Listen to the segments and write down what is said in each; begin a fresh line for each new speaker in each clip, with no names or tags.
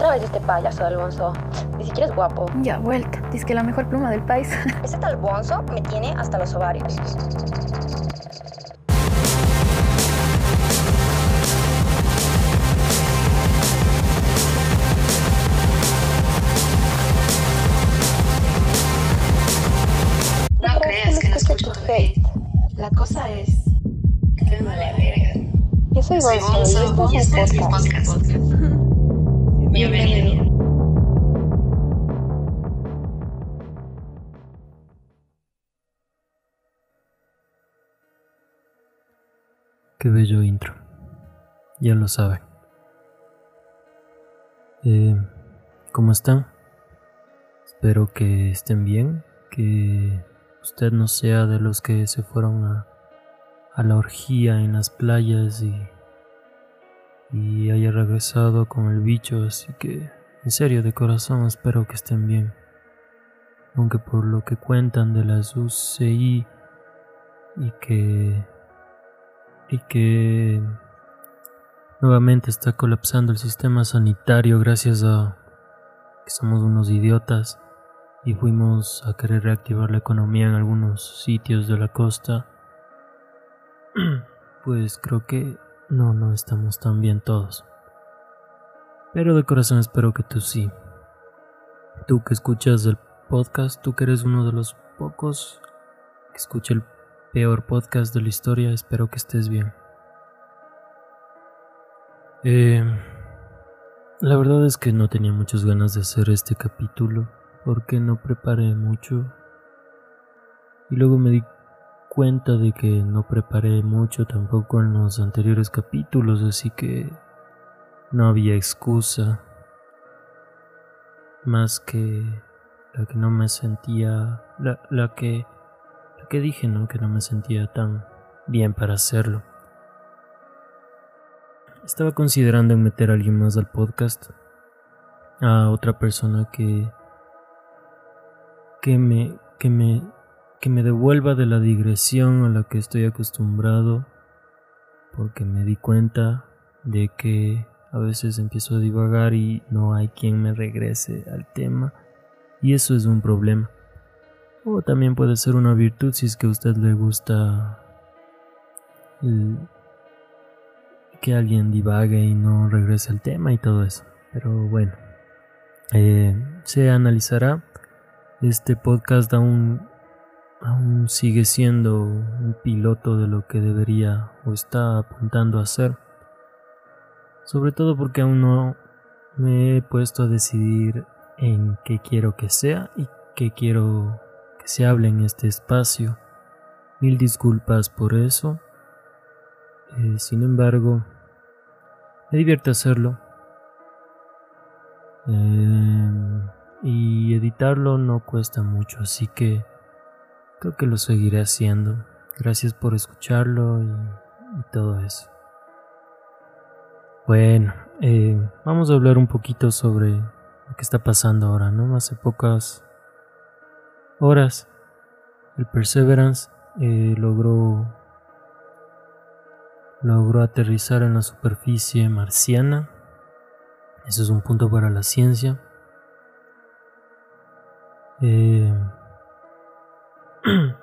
Otra vez este payaso del Bonzo. Ni siquiera es guapo.
Ya, vuelta. Dice que la mejor pluma del país.
Ese tal Bonzo me tiene hasta los ovarios.
No creas que no escucho hate. La cosa es que me vale verga.
Yo soy Bonzo y este
este
es mi podcast.
Bienvenido.
Qué bello intro. Ya lo saben. Eh, ¿Cómo están? Espero que estén bien, que usted no sea de los que se fueron a, a la orgía en las playas y, regresado con el bicho, así que en serio, de corazón espero que estén bien. Aunque por lo que cuentan de las UCI y que y que nuevamente está colapsando el sistema sanitario gracias a que somos unos idiotas y fuimos a querer reactivar la economía en algunos sitios de la costa, pues creo que no, no estamos tan bien todos. Pero de corazón espero que tú sí. Tú que escuchas el podcast, tú que eres uno de los pocos que escucha el peor podcast de la historia, espero que estés bien. Eh, la verdad es que no tenía muchas ganas de hacer este capítulo porque no preparé mucho y luego me di cuenta de que no preparé mucho tampoco en los anteriores capítulos, así que no había excusa más que la que no me sentía, la, la que la que dije, ¿no? Que no me sentía tan bien para hacerlo. Estaba considerando en meter a alguien más al podcast, a otra persona que que me que me que me devuelva de la digresión a la que estoy acostumbrado, porque me di cuenta de que a veces empiezo a divagar y no hay quien me regrese al tema, y eso es un problema. O también puede ser una virtud si es que a usted le gusta que alguien divague y no regrese al tema y todo eso. Pero bueno, eh, se analizará. Este podcast aún, aún sigue siendo un piloto de lo que debería o está apuntando a ser. Sobre todo porque aún no me he puesto a decidir en qué quiero que sea y qué quiero que se hable en este espacio. Mil disculpas por eso. Eh, sin embargo, me divierte hacerlo. Eh, y editarlo no cuesta mucho, así que creo que lo seguiré haciendo. Gracias por escucharlo y, y todo eso. Bueno, eh, vamos a hablar un poquito sobre lo que está pasando ahora, ¿no? Hace pocas horas el Perseverance eh, logró logró aterrizar en la superficie marciana. Eso es un punto para la ciencia. Eh,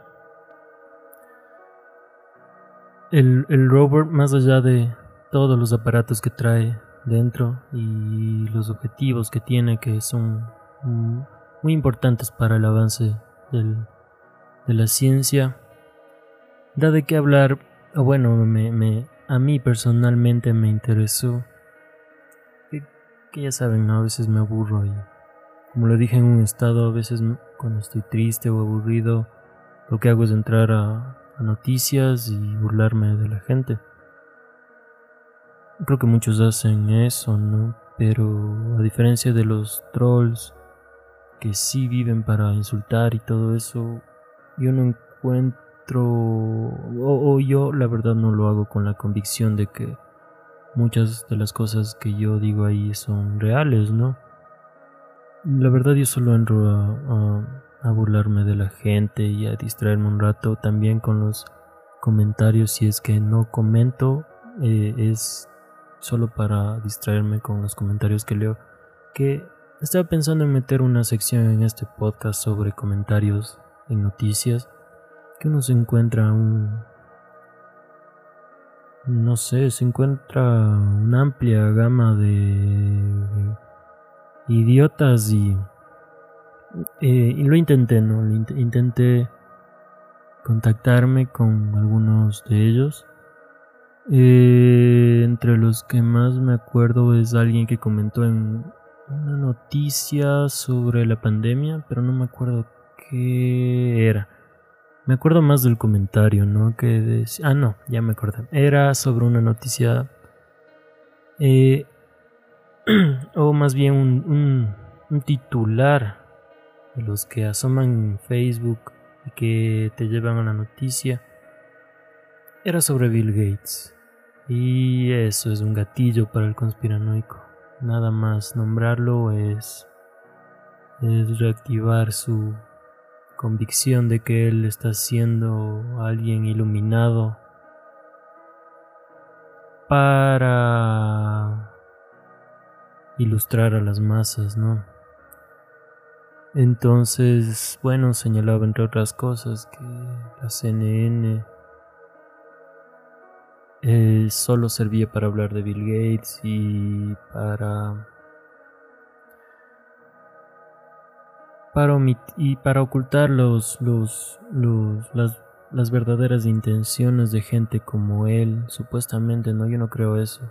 el, el rover, más allá de todos los aparatos que trae dentro y los objetivos que tiene, que son mm, muy importantes para el avance del, de la ciencia, da de qué hablar o bueno, me, me, a mí personalmente me interesó. Que, ya saben, ¿no? A veces me aburro y, como lo dije en un estado, a veces cuando estoy triste o aburrido, lo que hago es entrar a noticias y burlarme de la gente. Creo que muchos hacen eso, ¿no? Pero a diferencia de los trolls que sí viven para insultar y todo eso, yo no encuentro o, yo la verdad no lo hago con la convicción de que muchas de las cosas que yo digo ahí son reales, ¿no? La verdad yo solo entro a, a- a burlarme de la gente y a distraerme un rato también con los comentarios si es que no comento eh, es solo para distraerme con los comentarios que leo que estaba pensando en meter una sección en este podcast sobre comentarios en noticias que uno se encuentra un no sé, se encuentra una amplia gama de idiotas y, eh, y lo intenté, ¿no? Intenté contactarme con algunos de ellos. Eh, entre los que más me acuerdo es alguien que comentó en una noticia sobre la pandemia, pero no me acuerdo qué era. Me acuerdo más del comentario, ¿no? Que decía... Ah, no, ya me acordé. Era sobre una noticia... Eh, o más bien un, un, titular de los que asoman Facebook y que te llevan a la noticia. Era sobre Bill Gates. Y eso es un gatillo para el conspiranoico. Nada más nombrarlo es, es reactivar su convicción de que él está siendo alguien iluminado para ilustrar a las masas, ¿no? Entonces, bueno, señalaba entre otras cosas que la CNN eh, solo servía para hablar de Bill Gates y para para y para ocultar los, los, los, las, las verdaderas intenciones de gente como él, supuestamente, ¿no? Yo no creo eso.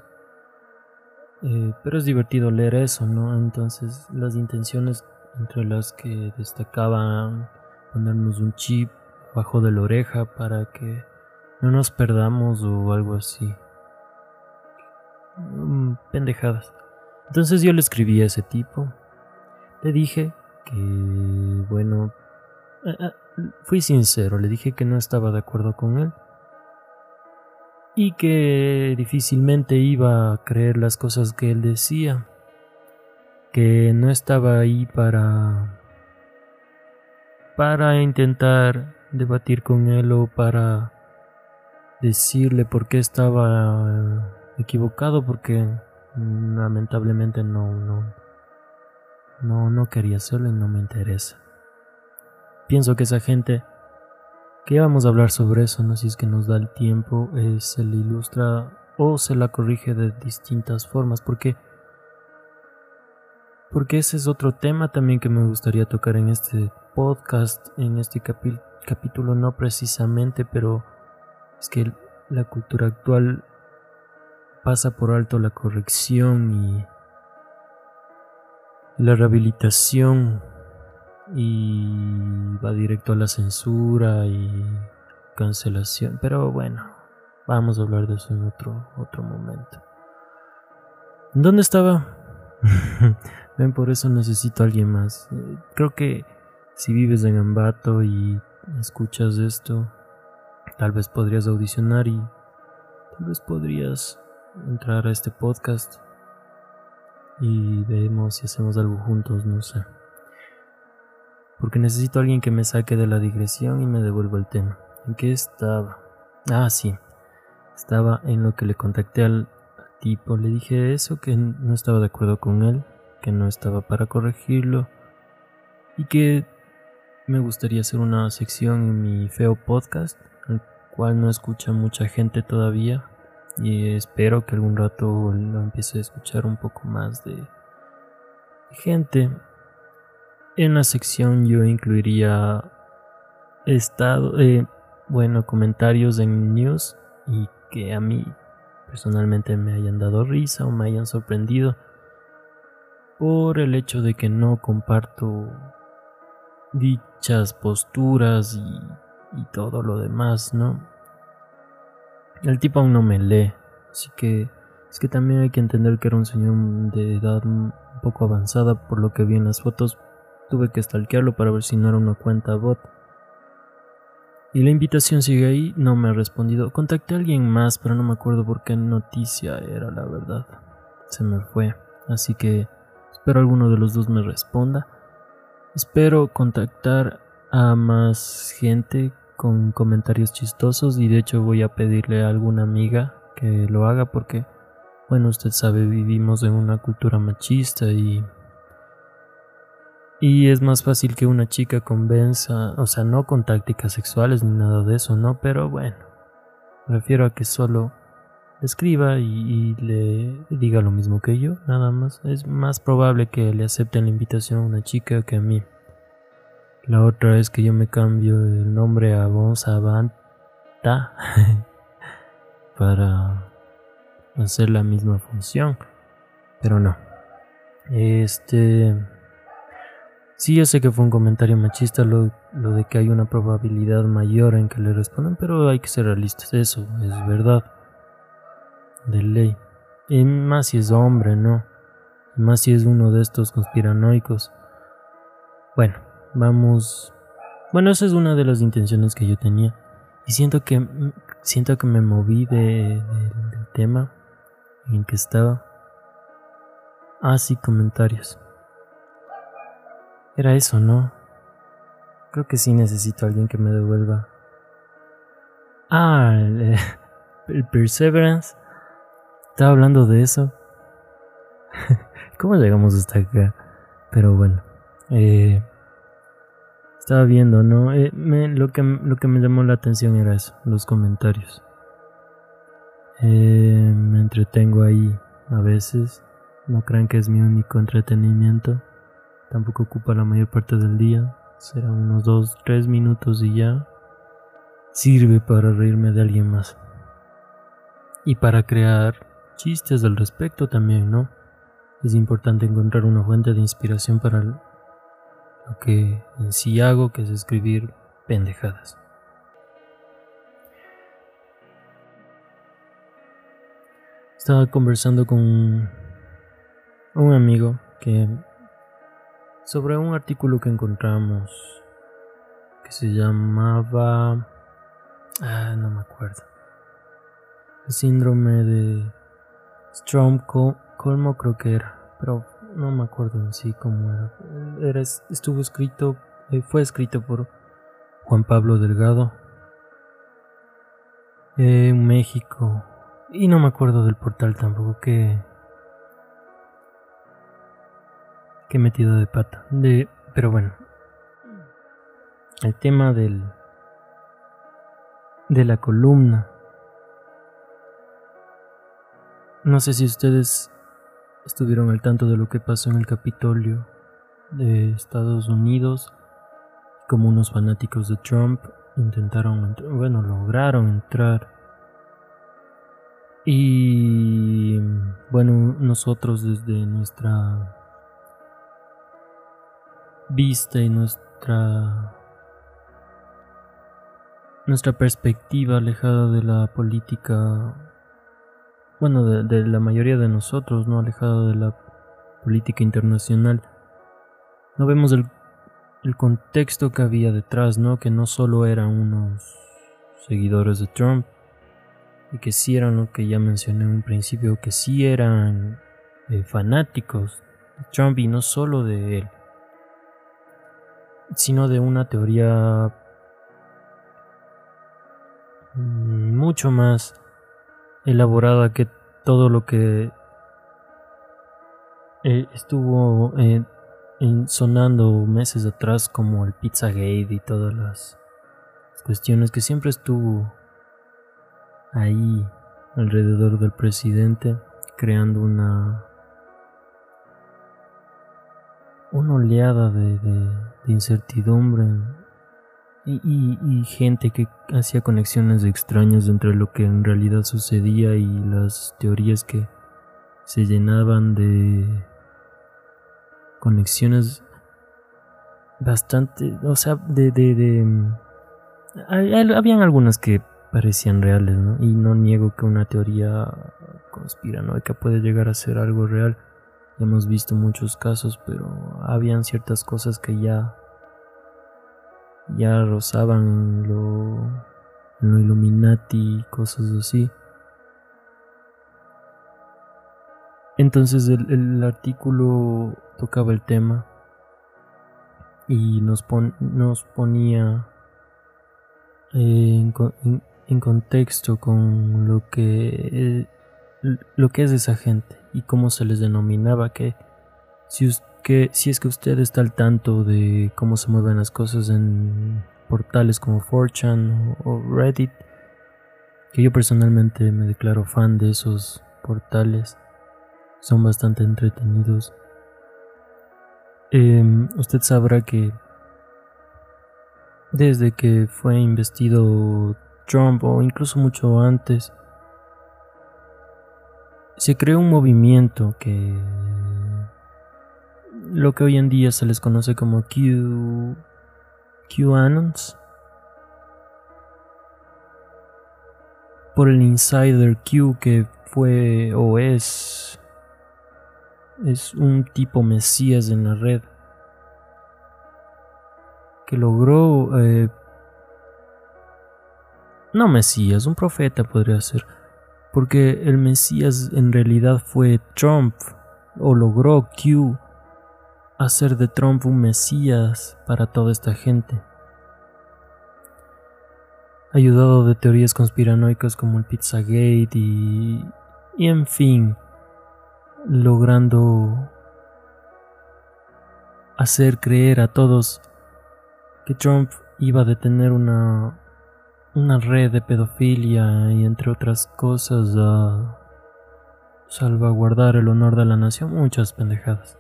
Eh, pero es divertido leer eso, ¿no? Entonces, las intenciones entre las que destacaban ponernos un chip bajo de la oreja para que no nos perdamos o algo así. Mm, pendejadas. Entonces yo le escribí a ese tipo. Le dije que, bueno, eh, eh, fui sincero, le dije que no estaba de acuerdo con él y que difícilmente iba a creer las cosas que él decía, que no estaba ahí para para intentar debatir con él o para decirle por qué estaba equivocado porque lamentablemente no no no, no quería hacerlo y no me interesa. Pienso que esa gente que vamos a hablar sobre eso, no si es que nos da el tiempo, eh, se le ilustra o se la corrige de distintas formas, porque porque ese es otro tema también que me gustaría tocar en este podcast, en este capítulo, no precisamente, pero es que la cultura actual pasa por alto la corrección y la rehabilitación y va directo a la censura y cancelación. Pero bueno, vamos a hablar de eso en otro, otro momento. ¿Dónde estaba? Ven, por eso necesito a alguien más. Eh, creo que si vives en Ambato y escuchas esto, tal vez podrías audicionar y tal vez podrías entrar a este podcast y vemos si hacemos algo juntos, no sé. Porque necesito a alguien que me saque de la digresión y me devuelva el tema. ¿En qué estaba? Ah, sí. Estaba en lo que le contacté al tipo. Le dije eso, que no estaba de acuerdo con él, que no estaba para corregirlo y que me gustaría hacer una sección en mi feo podcast, cual no escucha mucha gente todavía, y espero que algún rato lo empiece a escuchar un poco más de gente. En la sección yo incluiría estado, eh, bueno, comentarios en news y que a mí personalmente me hayan dado risa o me hayan sorprendido por el hecho de que no comparto dichas posturas y, y todo lo demás, ¿no? El tipo aún no me lee, así que es que también hay que entender que era un señor de edad un poco avanzada, por lo que vi en las fotos. Tuve que stalkearlo para ver si no era una cuenta bot. Y la invitación sigue ahí, no me ha respondido. Contacté a alguien más, pero no me acuerdo por qué noticia era, la verdad. Se me fue. Así que espero alguno de los dos me responda. Espero contactar a más gente con comentarios chistosos y de hecho voy a pedirle a alguna amiga que lo haga porque, bueno, usted sabe, vivimos en una cultura machista y Y es más fácil que una chica convenza, o sea, no con tácticas sexuales ni nada de eso, ¿no? Pero bueno, refiero a que solo escriba y, le diga lo mismo que yo, nada más. Es más probable que le acepten la invitación a una chica que a mí. La otra es que yo me cambio el nombre a Bonsabanta para hacer la misma función, pero no. Este Sí, yo sé que fue un comentario machista lo, lo, de que hay una probabilidad mayor en que le respondan, pero hay que ser realistas, eso es verdad. De ley. Y más si es hombre, ¿no? Y más si es uno de estos conspiranoicos. Bueno, vamos... Bueno, esa es una de las intenciones que yo tenía. Y siento que, siento que me moví de, del tema en que estaba. Ah, sí, comentarios. Era eso, ¿no? Creo que sí necesito a alguien que me devuelva. Ah, el, Perseverance. Estaba hablando de eso. ¿Cómo llegamos hasta acá? Pero bueno. Eh, estaba viendo, ¿no? Eh, lo, que, lo que me llamó la atención era eso, los comentarios. Eh, me entretengo ahí a veces. No crean que es mi único entretenimiento. Tampoco ocupa la mayor parte del día. Será unos 2, 3 minutos y ya. Sirve para reírme de alguien más. Y para crear chistes al respecto también, ¿no? Es importante encontrar una fuente de inspiración para lo que en sí hago, que es escribir pendejadas. Estaba conversando con un amigo que sobre un artículo que encontramos que se llamaba... Ah, no me acuerdo. Síndrome de Strom-Colmo creo que era, pero no me acuerdo en sí cómo era. era estuvo escrito, eh, fue escrito por Juan Pablo Delgado en México. Y no me acuerdo del portal tampoco que Qué metido de pata. De, pero bueno. El tema del. de la columna. No sé si ustedes estuvieron al tanto de lo que pasó en el Capitolio de Estados Unidos. Como unos fanáticos de Trump intentaron, bueno, lograron entrar. Y bueno, nosotros desde nuestra vista y nuestra nuestra perspectiva alejada de la política bueno de, la mayoría de nosotros no alejada de la política internacional. No vemos el, el contexto que había detrás no que no solo eran unos seguidores de Trump y que sí eran lo que ya mencioné en un principio que sí eran eh, fanáticos de Trump y no solo de él sino de una teoría mm, mucho más elaborada que todo lo que eh, estuvo eh, sonando meses atrás como el Pizzagate y todas las cuestiones que siempre estuvo ahí alrededor del presidente creando una una oleada de, incertidumbre y, gente que hacía conexiones extrañas entre lo que en realidad sucedía y las teorías que se llenaban de conexiones bastante, o sea, de, de, habían algunas que parecían reales, ¿no? Y no niego que una teoría conspiranoica puede llegar a ser algo real hemos visto muchos casos, pero habían ciertas cosas que ya ya rozaban lo, en lo Illuminati, cosas así. Entonces el, artículo tocaba el tema y nos, nos ponía en, en, contexto con lo que, lo que es esa gente y cómo se les denominaba, que, si, que si es que usted está al tanto de cómo se mueven las cosas en portales como 4chan o Reddit, que yo personalmente me declaro fan de esos portales, son bastante entretenidos. Em, usted sabrá que desde que fue investido Trump o incluso mucho antes, se creó un movimiento que lo que hoy en día se les conoce como Q QAnons por el insider Q que fue o es es un tipo mesías en la red que logró eh, no mesías un profeta podría ser porque el mesías en realidad fue Trump o logró Q hacer de Trump un mesías para toda esta gente. Ayudado de teorías conspiranoicas como el Pizzagate y, y en fin, logrando hacer creer a todos que Trump iba a detener una, una red de pedofilia y entre otras cosas a salvaguardar el honor de la nación, muchas pendejadas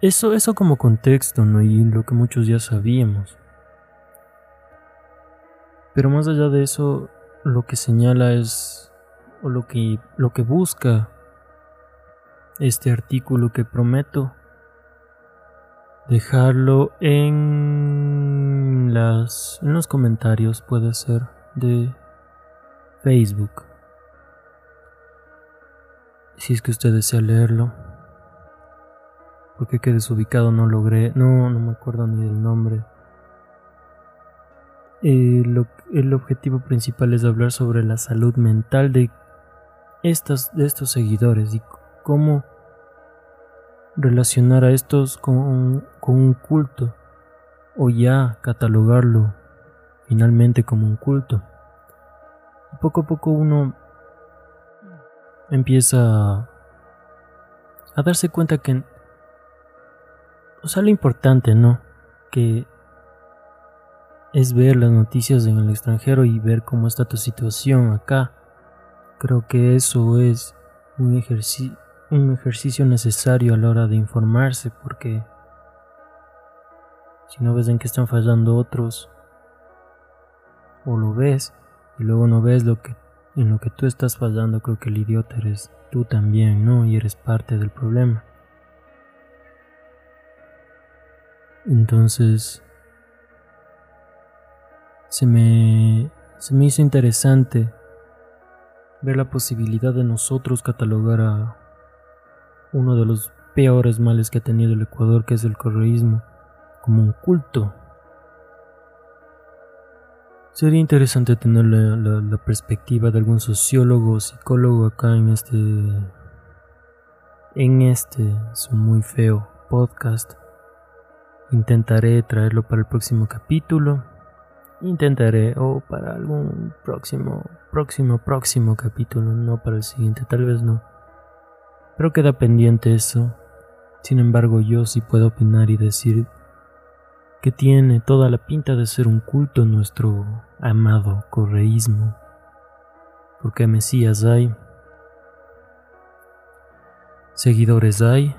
eso, eso como contexto, ¿no? Y lo que muchos ya sabíamos. Pero más allá de eso, lo que señala es, o lo que, lo que busca este artículo que prometo dejarlo en las en los comentarios puede ser de Facebook si es que usted desea leerlo porque quedé desubicado, no logré, no, no me acuerdo ni del nombre. el objetivo principal es hablar sobre la salud mental de, estas, de estos seguidores y cómo relacionar a estos con, con un culto o ya catalogarlo finalmente como un culto. Poco a poco uno empieza a darse cuenta que o sea, lo importante, ¿no? Que es ver las noticias en el extranjero y ver cómo está tu situación acá. Creo que eso es un, ejercicio un ejercicio necesario a la hora de informarse porque si no ves en qué están fallando otros o lo ves y luego no ves lo que en lo que tú estás fallando, creo que el idiota eres tú también, ¿no? Y eres parte del problema. Entonces se me, se me hizo interesante ver la posibilidad de nosotros catalogar a uno de los peores males que ha tenido el Ecuador, que es el correísmo, como un culto. Sería interesante tener la, la perspectiva de algún sociólogo o psicólogo acá en este en este su muy feo podcast. Intentaré traerlo para el próximo capítulo. Intentaré o para algún próximo, próximo, próximo capítulo, no para el siguiente, tal vez no. Pero queda pendiente eso. Sin embargo, yo sí puedo opinar y decir que tiene toda la pinta de ser un culto nuestro amado correísmo. Porque Mesías hay, seguidores hay,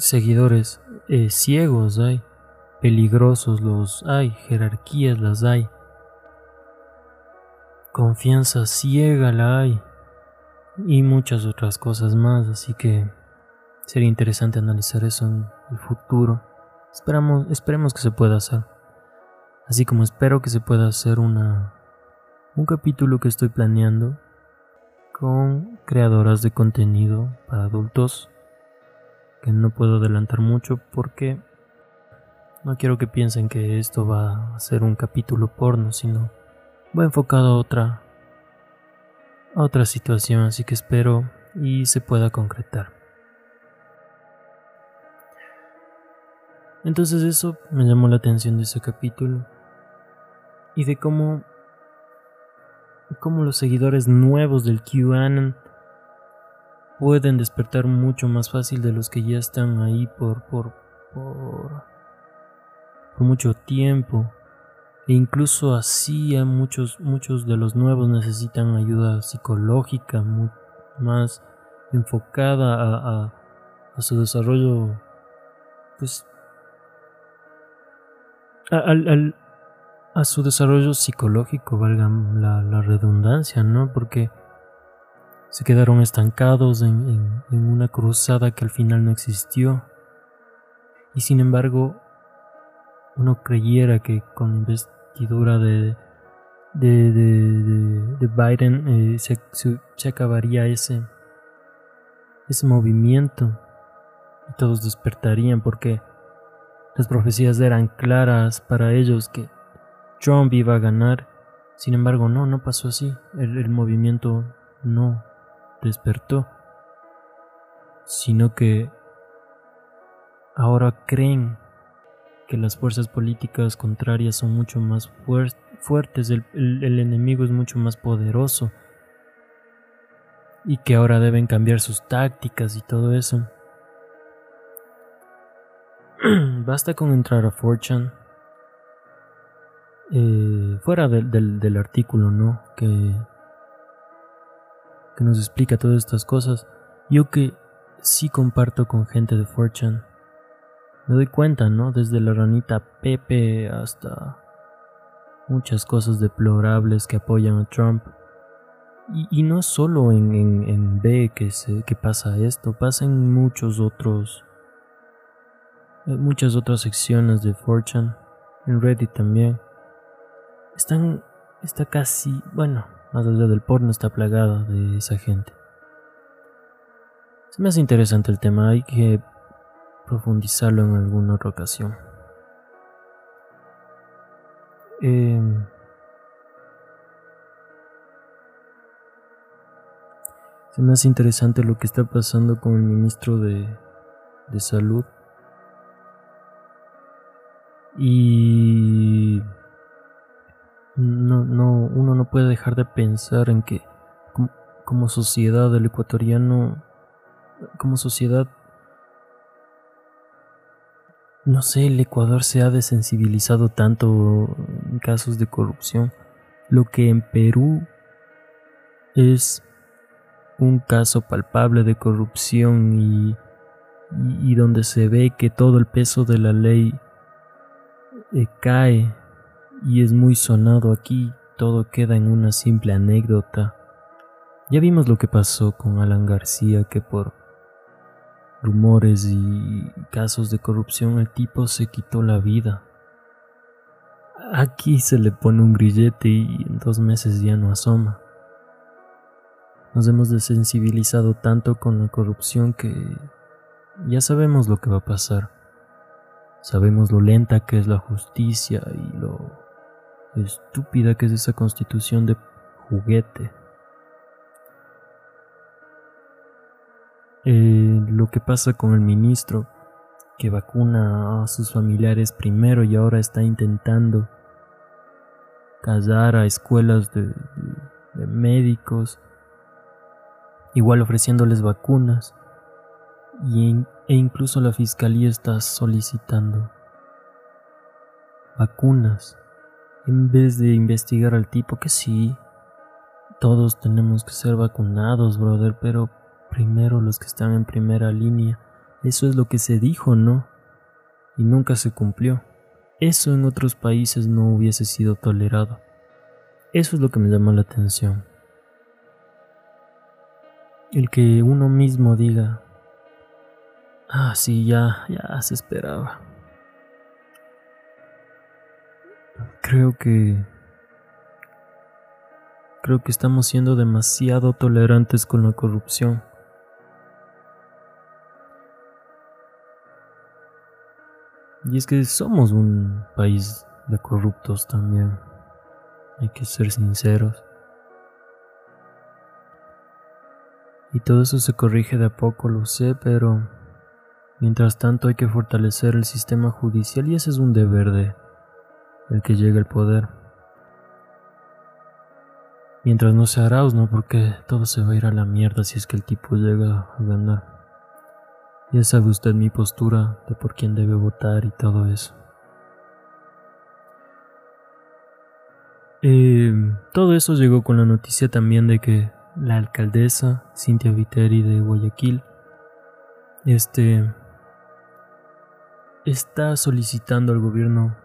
seguidores eh, ciegos hay, peligrosos los hay, jerarquías las hay, confianza ciega la hay y muchas otras cosas más, así que sería interesante analizar eso en el futuro. Esperamos, esperemos que se pueda hacer. Así como espero que se pueda hacer una un capítulo que estoy planeando con creadoras de contenido para adultos que no puedo adelantar mucho porque no quiero que piensen que esto va a ser un capítulo porno, sino va enfocado a otra a otra situación, así que espero y se pueda concretar. Entonces eso me llamó la atención de ese capítulo y de cómo cómo los seguidores nuevos del QAnon pueden despertar mucho más fácil de los que ya están ahí por, por, por, por mucho tiempo. E incluso así muchos, muchos de los nuevos necesitan ayuda psicológica más enfocada a, a, su desarrollo, pues, al, a su desarrollo psicológico, valga la redundancia, ¿no? Porque se quedaron estancados en, una cruzada que al final no existió. Y sin embargo, uno creyera que con la investidura de, de, de, Biden eh, se, se, acabaría ese, ese movimiento y todos despertarían porque las profecías eran claras para ellos que Trump iba a ganar. Sin embargo, no, no pasó así. el movimiento no despertó, sino que ahora creen que las fuerzas políticas contrarias son mucho más fuertes, el, enemigo es mucho más poderoso y que ahora deben cambiar sus tácticas y todo eso. Basta con entrar a Fortune. Eh, fuera del, artículo, ¿no? Que que nos explica todas estas cosas, yo que sí comparto con gente de Fortune, me doy cuenta, ¿no? Desde la ranita Pepe hasta muchas cosas deplorables que apoyan a Trump. Y, no solo en, en, B que, se, que pasa esto, pasa en muchos otros, en muchas otras secciones de Fortune, en Reddit también. Están, está casi, bueno, más allá del porno está plagada de esa gente. Se me hace interesante el tema, hay que profundizarlo en alguna otra ocasión. Em, se me hace interesante lo que está pasando con el ministro de, de salud. Y no, no, uno no puede dejar de pensar en que como, sociedad el ecuatoriano, como sociedad, no sé, el Ecuador se ha desensibilizado tanto en casos de corrupción, lo que en Perú es un caso palpable de corrupción y, y, donde se ve que todo el peso de la ley eh, cae y es muy sonado aquí, todo queda en una simple anécdota. Ya vimos lo que pasó con Alan García, que por rumores y casos de corrupción el tipo se quitó la vida. Aquí se le pone un grillete y en dos meses ya no asoma. Nos hemos desensibilizado tanto con la corrupción que ya sabemos lo que va a pasar. Sabemos lo lenta que es la justicia y lo estúpida que es esa constitución de juguete. Eh, lo que pasa con el ministro que vacuna a sus familiares primero y ahora está intentando callar a escuelas de, médicos, igual ofreciéndoles vacunas, y, e incluso la fiscalía está solicitando vacunas en vez de investigar al tipo que sí, todos tenemos que ser vacunados, brother, pero primero los que están en primera línea. Eso es lo que se dijo, ¿no? Y nunca se cumplió. Eso en otros países no hubiese sido tolerado. Eso es lo que me llama la atención. El que uno mismo diga, ah, sí, ya, ya se esperaba. Creo que... Creo que estamos siendo demasiado tolerantes con la corrupción. Y es que somos un país de corruptos también. Hay que ser sinceros. Y todo eso se corrige de a poco, lo sé, pero mientras tanto hay que fortalecer el sistema judicial y ese es un deber de el que llega al poder. Mientras no sea Arauz, ¿no? Porque todo se va a ir a la mierda si es que el tipo llega a ganar. Ya sabe usted mi postura de por quién debe votar y todo eso. Eh, todo eso llegó con la noticia también de que la alcaldesa Cintia Viteri de Guayaquil este está solicitando al gobierno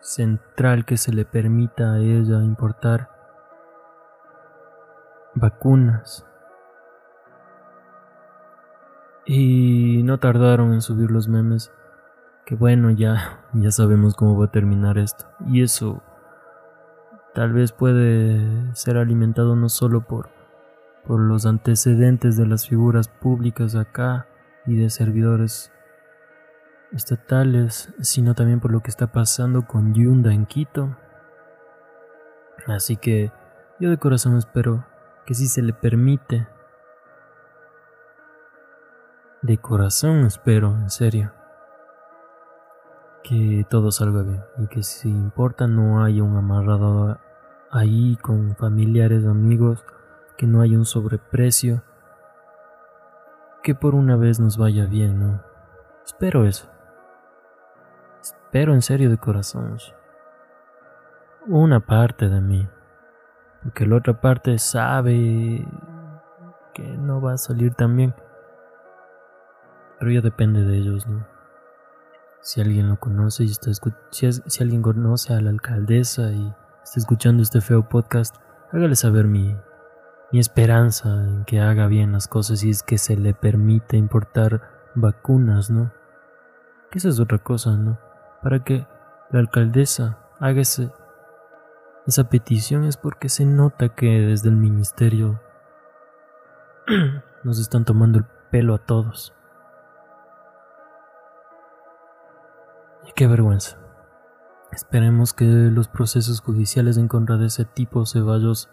central que se le permita a ella importar vacunas. Y no tardaron en subir los memes que bueno, ya ya sabemos cómo va a terminar esto. Y eso tal vez puede ser alimentado no solo por por los antecedentes de las figuras públicas acá y de servidores estatales, sino también por lo que está pasando con Yunda en Quito. Así que yo de corazón espero que si se le permite, de corazón espero, en serio, que todo salga bien y que si importa no haya un amarrado ahí con familiares, amigos, que no haya un sobreprecio, que por una vez nos vaya bien, ¿no? Espero eso. Espero en serio de corazón. Una parte de mí. Porque la otra parte sabe que no va a salir tan bien. Pero ya depende de ellos, ¿no? Si alguien lo conoce y está si, si alguien conoce a la alcaldesa y está escuchando este feo podcast, hágale saber mi, mi esperanza en que haga bien las cosas y es que se le permite importar vacunas, ¿no? Que esa es otra cosa, ¿no? Para que la alcaldesa haga esa petición es porque se nota que desde el ministerio nos están tomando el pelo a todos. Y qué vergüenza. Esperemos que los procesos judiciales en contra de ese tipo Ceballos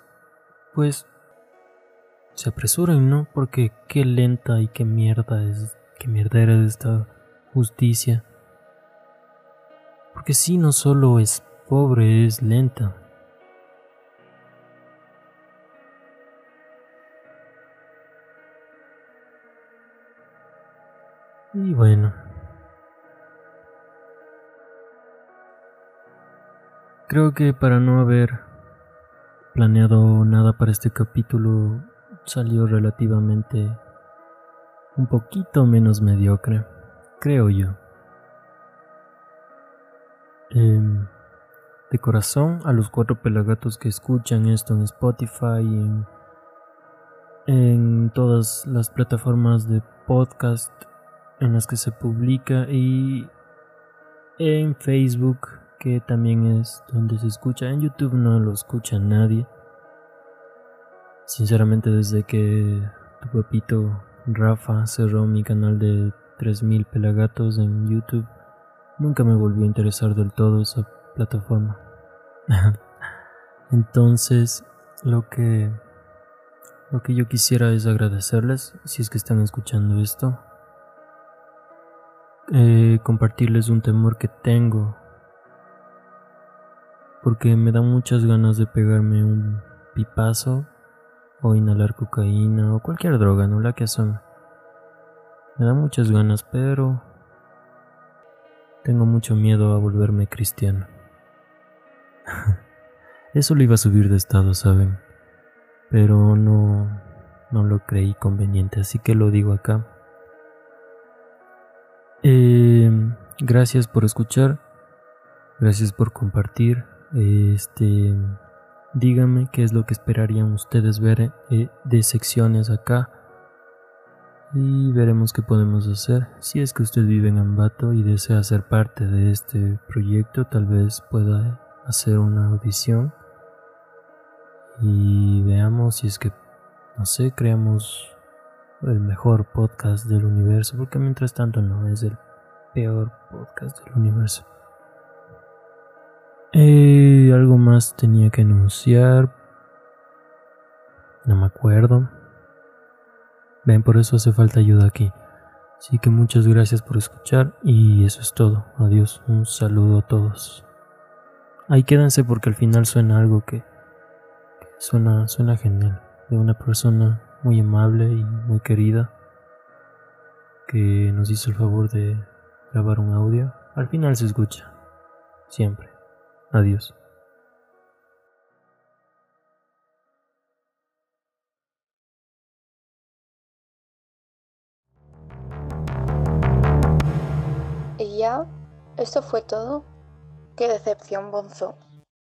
pues se apresuren, ¿no? Porque qué lenta y qué mierda es, qué mierdera es esta justicia. Porque si no solo es pobre, es lenta. Y bueno. Creo que para no haber planeado nada para este capítulo salió relativamente un poquito menos mediocre, creo yo. Em, de corazón a los cuatro pelagatos que escuchan esto en Spotify, en, en todas las plataformas de podcast en las que se publica y en Facebook que también es donde se escucha. En YouTube no lo escucha nadie. Sinceramente desde que tu papito Rafa cerró mi canal de 3000 pelagatos en YouTube Nunca me volvió a interesar del todo esa plataforma. Entonces, lo que lo que yo quisiera es agradecerles si es que están escuchando esto. Eh, compartirles un temor que tengo. Porque me da muchas ganas de pegarme un pipazo o inhalar cocaína o cualquier droga, no la que son. Me da muchas ganas, pero tengo mucho miedo a volverme cristiano. Eso lo iba a subir de estado, ¿saben? Pero no, no lo creí conveniente, así que lo digo acá. Eh, gracias por escuchar, gracias por compartir. Este, díganme qué es lo que esperarían ustedes ver eh, de secciones acá y veremos qué podemos hacer. Si es que usted vive en Ambato y desea ser parte de este proyecto, tal vez pueda hacer una audición y veamos si es que, no sé, creamos el mejor podcast del universo, porque mientras tanto no es el peor podcast del universo. Eh, algo más tenía que anunciar. No me acuerdo. Ven, por eso hace falta ayuda aquí. Así que muchas gracias por escuchar y eso es todo. Adiós, un saludo a todos. Ahí quédense porque al final suena algo que, suena, suena genial. De una persona muy amable y muy querida que nos hizo el favor de grabar un audio. Al final se escucha. Siempre. Adiós.
¿Esto fue todo? Qué decepción, Bonzo.